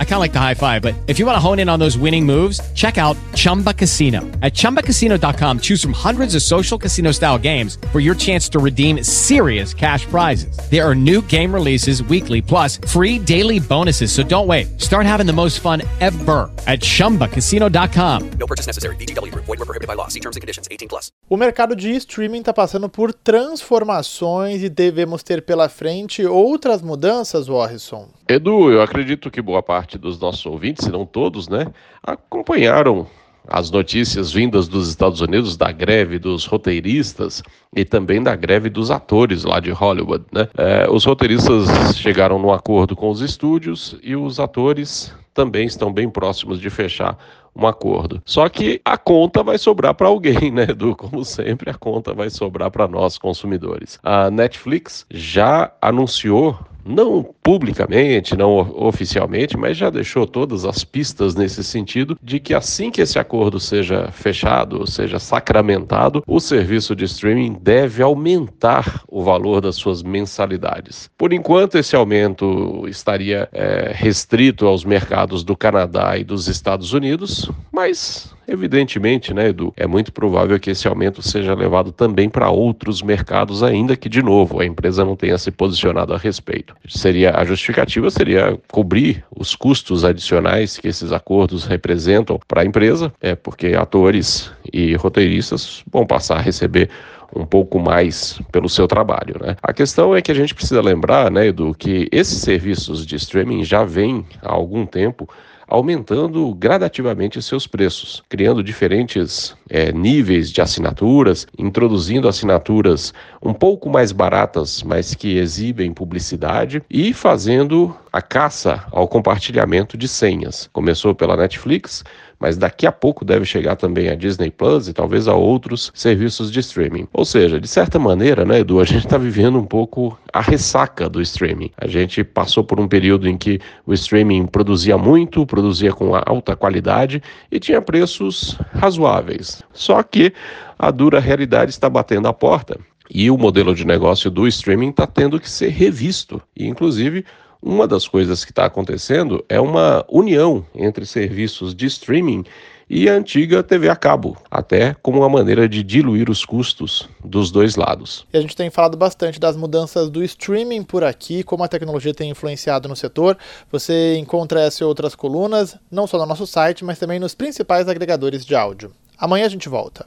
I kind of like the high five, but if you want to hone in on those winning moves, check out Chumba Casino. At ChumbaCasino.com, choose from hundreds of social casino style games for your chance to redeem serious cash prizes. There are new game releases weekly, plus free daily bonuses. So don't wait. Start having the most fun ever at ChumbaCasino.com. No purchase necessary. BGW. Void were prohibited by law. See terms and conditions. 18 plus. O mercado de streaming está passando por transformações e devemos ter pela frente outras mudanças mudanças, Warrison? Edu, eu acredito que boa parte dos nossos ouvintes, se não todos, né, acompanharam as notícias vindas dos Estados Unidos da greve dos roteiristas e também da greve dos atores lá de Hollywood. Né? É, os roteiristas chegaram num acordo com os estúdios e os atores também estão bem próximos de fechar um acordo. Só que a conta vai sobrar para alguém, né, Edu? Como sempre, a conta vai sobrar para nós consumidores. A Netflix já anunciou não publicamente, não oficialmente, mas já deixou todas as pistas nesse sentido de que assim que esse acordo seja fechado, seja sacramentado, o serviço de streaming deve aumentar o valor das suas mensalidades. Por enquanto, esse aumento estaria é, restrito aos mercados do Canadá e dos Estados Unidos, mas Evidentemente, né, Edu, é muito provável que esse aumento seja levado também para outros mercados, ainda que, de novo, a empresa não tenha se posicionado a respeito. Seria a justificativa seria cobrir os custos adicionais que esses acordos representam para a empresa, é porque atores e roteiristas vão passar a receber um pouco mais pelo seu trabalho. Né? A questão é que a gente precisa lembrar, né, Edu, que esses serviços de streaming já vêm há algum tempo aumentando gradativamente seus preços, criando diferentes é, níveis de assinaturas, introduzindo assinaturas um pouco mais baratas, mas que exibem publicidade e fazendo a caça ao compartilhamento de senhas. Começou pela Netflix, mas daqui a pouco deve chegar também a Disney Plus e talvez a outros serviços de streaming. Ou seja, de certa maneira, né, Edu, a gente está vivendo um pouco a ressaca do streaming. A gente passou por um período em que o streaming produzia muito, produzia com alta qualidade e tinha preços razoáveis. Só que a dura realidade está batendo a porta. E o modelo de negócio do streaming está tendo que ser revisto. E, inclusive, uma das coisas que está acontecendo é uma união entre serviços de streaming e a antiga TV a cabo, até como uma maneira de diluir os custos dos dois lados. E a gente tem falado bastante das mudanças do streaming por aqui, como a tecnologia tem influenciado no setor. Você encontra essa e outras colunas, não só no nosso site, mas também nos principais agregadores de áudio. Amanhã a gente volta.